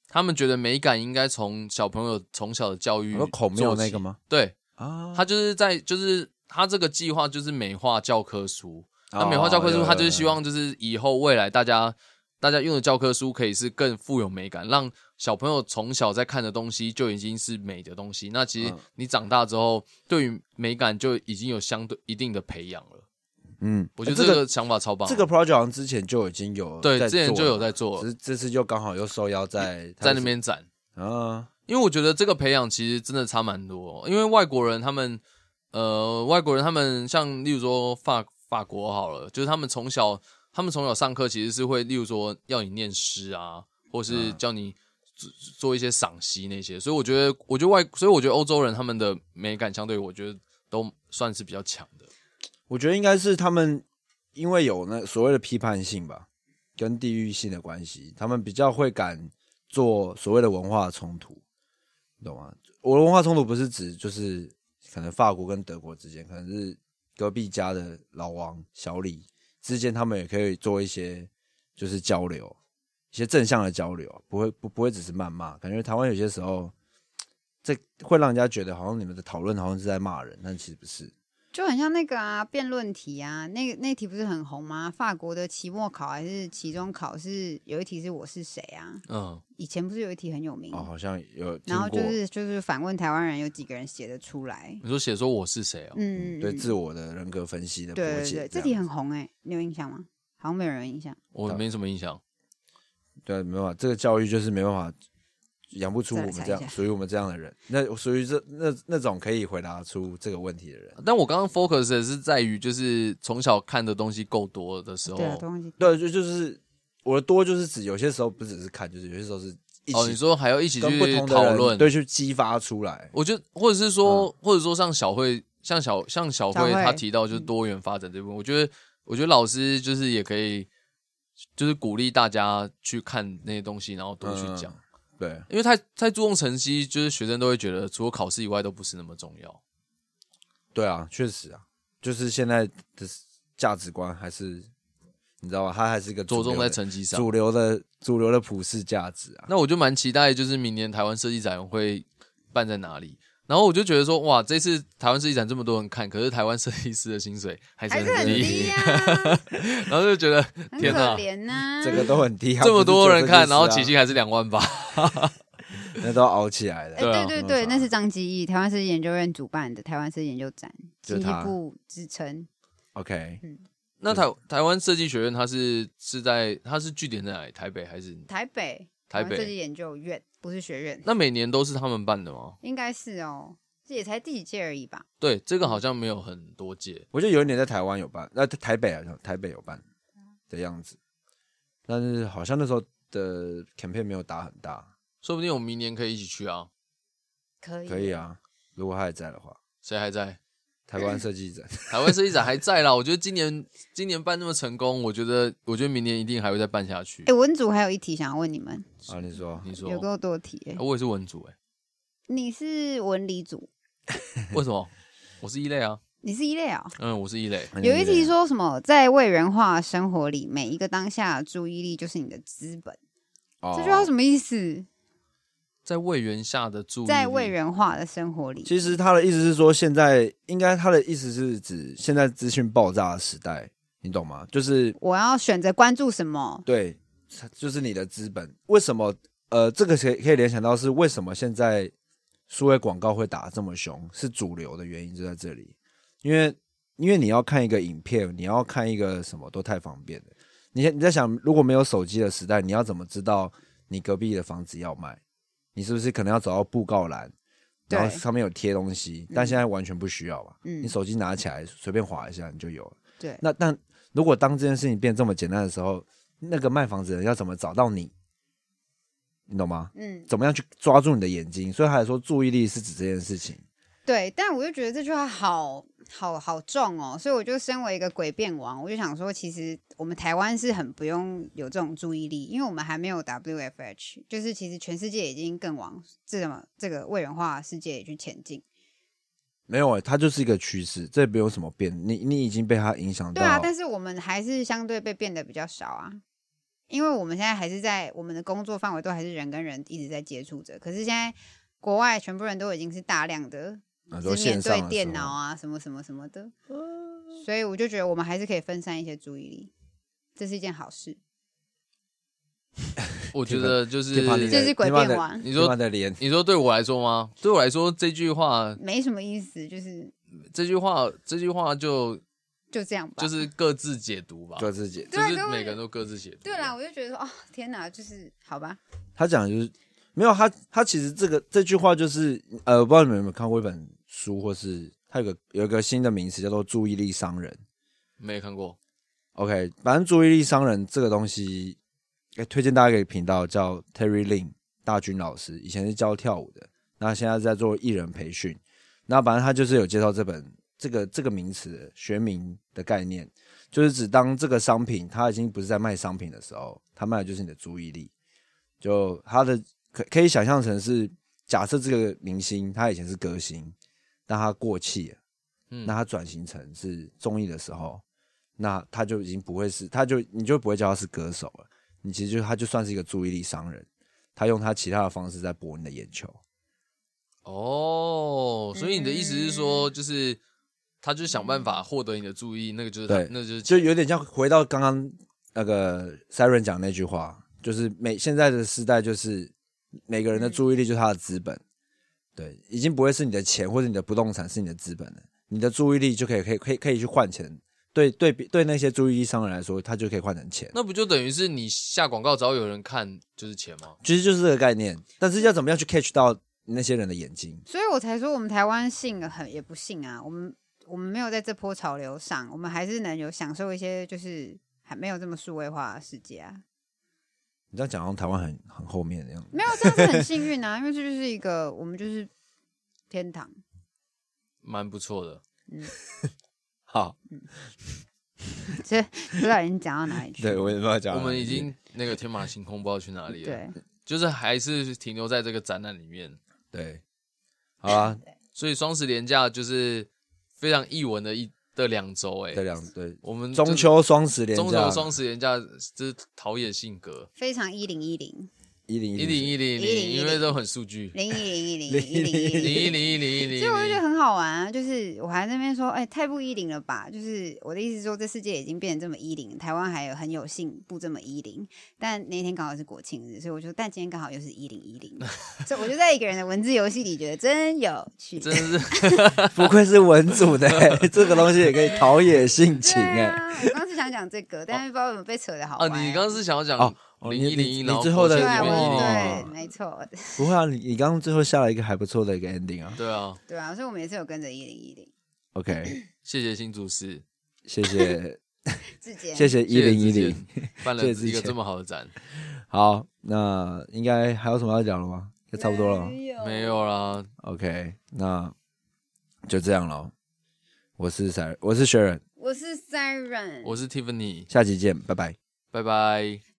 他们觉得美感应该从小朋友从小的教育我说孔庙做那个？吗？对，啊，他就是在就是他这个计划就是美化教科书。那哦美化教科书，有他就是希望就是以后未来大家大家用的教科书可以是更富有美感，让小朋友从小在看的东西就已经是美的东西。那其实嗯你长大之后，对于美感就已经有相对一定的培养了。嗯，我觉得这这个想法超棒。这个 project 好像之前就已经有对之前就有在做只是这次就刚好又受邀在在那边展，啊，因为我觉得这个培养其实真的差蛮多。因为外国人他们，呃，外国人他们像例如说法法国好了，就是他们从小他们从小上课其实是会，例如说要你念诗啊，或是嗯叫你做做一些赏析那些。所以我觉得，我觉得外，所以我觉得欧洲人他们的美感相对我觉得都算是比较强的。我觉得应该是他们因为有那所谓的批判性吧，跟地域性的关系，他们比较会敢做所谓的文化冲突，你懂吗？我的文化冲突不是指就是可能法国跟德国之间，可能是隔壁家的老王小李之间，他们也可以做一些就是交流，一些正向的交流，不会不不会只是谩骂。感觉台湾有些时候，这会让人家觉得好像你们的讨论好像是在骂人，但其实不是。就很像那个啊，辩论题啊，那个那题不是很红吗？法国的期末考还是期中考是有一题是我是谁啊？嗯，以前不是有一题很有名，哦，好像有然后，就是就是反问台湾人有几个人写得出来？你说写说我是谁哦？嗯，对嗯自我的人格分析的对对对，这题很红哎、你有印象吗？好像没有人印象。我没什么印象。对，没办法，这个教育就是没办法养不出我们这样属于我们这样的人，那属于这那那种可以回答出这个问题的人。但我刚刚 focus 的是在于，就是从小看的东西够多的时候对，就就是我的多就是指有些时候不只是看，就是有些时候是一哦，你起说还要一起去讨论，对，去激发出来。我觉得，或者是说，嗯。或者说像小慧，像小像小小慧慧她提到就是多元发展这部分，我觉得，我觉得老师就是也可以，就是鼓励大家去看那些东西，然后多去讲，嗯对，因为太太注重成绩，就是学生都会觉得除了考试以外都不是那么重要。对啊，确实啊，就是现在的价值观还是你知道吧？它还是一个着重在成绩上。主流的主流的普世价值啊。那我就蛮期待，就是明年台湾设计展会办在哪里。然后我就觉得说，哇，这次台湾设计展这么多人看，可是台湾设计师的薪水还是很低。啊，<laughs> 然后就觉得很天哪可怜呐、这个都很低啊，这么多人看，然后起起薪还是两万八，<laughs> 那都熬起来了。哎、对啊对对对，那是张基义，台湾设计研究院主办的台湾设计研究展，经济就是他。部支撑。OK，那台台湾设计学院它是是在它是据点在哪里？台北还是？台北台北湾设计研究院不是学院，那每年都是他们办的吗？应该是哦。这也才第几届而已吧？对，这个好像没有很多届。我记得有一年在台湾有办，那、台北啊，台北有办的样子，但是好像那时候的 campaign 没有打很大，说不定我们明年可以一起去啊！可以，可以。啊，如果他还在的话，谁还在？台湾设计展，<laughs> 台湾设计展还在啦。我觉得今年今年办那么成功，我觉得我觉得明年一定还会再办下去哎、。文组还有一题想要问你们，啊，你说你说有，够多题、欸啊我也是文组哎、你是文理组，<laughs> 为什么？我是一类啊，你是一类啊、嗯，我是一类。有一题说什么，在位元化生活里，每一个当下的注意力就是你的资本。哦这句话什么意思？在魏源下的注意，在魏源化的生活里，其实他的意思是说，现在应该他的意思是指现在资讯爆炸的时代，你懂吗？就是我要选择关注什么？对，就是你的资本。为什么？呃，这个可以可以联想到是为什么现在数位广告会打这么凶，是主流的原因就在这里。因为因为你要看一个影片，你要看一个什么都太方便了。你你在想，如果没有手机的时代，你要怎么知道你隔壁的房子要卖？你是不是可能要找到布告栏，然后上面有贴东西？但现在完全不需要嘛，嗯你手机拿起来随便划一下你就有了。对，那但如果当这件事情变这么简单的时候，那个卖房子的人要怎么找到你？你懂吗？嗯，怎么样去抓住你的眼睛？所以他来说注意力是指这件事情。对。但我就觉得这句话好好好重哦，所以我就身为一个诡辩王，我就想说，其实我们台湾是很不用有这种注意力，因为我们还没有 WFH，就是其实全世界已经更往这么这个未元化世界去前进。没有、欸，它就是一个趋势，这没有什么变。你你已经被它影响到。对啊，但是我们还是相对被变得比较少啊，因为我们现在还是在我们的工作范围都还是人跟人一直在接触着，可是现在国外全部人都已经是大量的啊面线上对电脑，啊，什么什么什么的，所以我就觉得我们还是可以分散一些注意力，这是一件好事。<laughs> 我觉得就是天盘你的这是诡天盘的辩王你说的脸，你说对我来说吗？对我来说，这句话，没什么意思，就是这句话，这句话就就这样吧。就是各自解读吧，各自解。就是每个人都各自解读。对啦，，我就觉得说，哦，天哪，就是好吧，他讲的就是没有他，他其实这个这句话就是呃，我不知道你们有没有看过一本书，或是他有个有一个新的名词叫做注意力商人。没看过。OK，反正注意力商人这个东西，诶推荐大家一个频道叫 Terry Lin 大军老师，以前是教跳舞的，那现在在做艺人培训。那反正他就是有介绍这本这个这个名词学名的概念，就是指当这个商品它已经不是在卖商品的时候，它卖的就是你的注意力。就他的可可以想象成是，假设这个明星他以前是歌星，但他过气了。嗯，那他转型成是综艺的时候，那他就已经不会是，他就你就不会叫他是歌手了，你其实就他就算是一个注意力商人，他用他其他的方式在博你的眼球。哦，所以你的意思是说，就是他就想办法获得你的注意，那个就是对那就是就有点像回到刚刚那个 Siren 讲那句话，就是每现在的时代就是每个人的注意力就是他的资本，对，已经不会是你的钱或者你的不动产是你的资本了，你的注意力就可以可以可以可以去换钱。对对比对那些注意力商人来说，他就可以换成钱。那不就等于是你下广告只要有人看就是钱吗？其实就是这个概念，但是要怎么样去 catch 到那些人的眼睛？所以我才说我们台湾信了很也不信啊，我们我们没有在这波潮流上，我们还是能有享受一些就是还没有这么数位化的世界啊。你这样讲，到台湾很很后面的样子。没有这样子很幸运啊，因为这就是一个我们就是天堂。蛮不错的。<laughs> 嗯好，其实不知道已经讲到哪里去。对我也不知道讲，我们已经那个天马行空，不知道去哪里了。，对，就是还是停留在这个展览里面。对，好啊，所以双十连假就是非常译文的一的两周，哎。这，两对。我们中秋双十连中，秋双十连假这是陶冶性格，非常一零一零一零一零一零1010零，因为都很数据，零一零一零零一 <laughs> 零一零一零。一零一零，所以我就觉得很好玩啊，就是我还在那边说，哎、太不一零了吧？就是我的意思是说，这世界已经变得这么一零，台湾还有很有幸不这么一零。但那天刚好是国庆日，所以我就，但今天刚好又是一零一零，<laughs> 所以我就在一个人的文字游戏里觉得真有趣。真的是 <laughs> 不愧是文组的、这个东西也可以陶冶性情哎、我刚是想讲这个，但是不知道有没有被扯的好啊，歪你刚刚是想要讲哦哦零一零一，你你然后最后的对，没错，<laughs> 不会啊，你你刚刚最后下了一个还不错的一个 ending 啊。对啊，对啊，所以我们也是有跟着一零一零 OK，<clears throat> 谢谢新主持，<laughs> 谢谢谢谢一零一零。<laughs> 办了一个这么好的展，好，那应该还有什么要讲了吗？就差不多了。没有没有啦，OK，那就这样了。我是 Sir，我是 Sharon，我是 Siren，我是 Tiffany，下期见，拜拜。拜拜。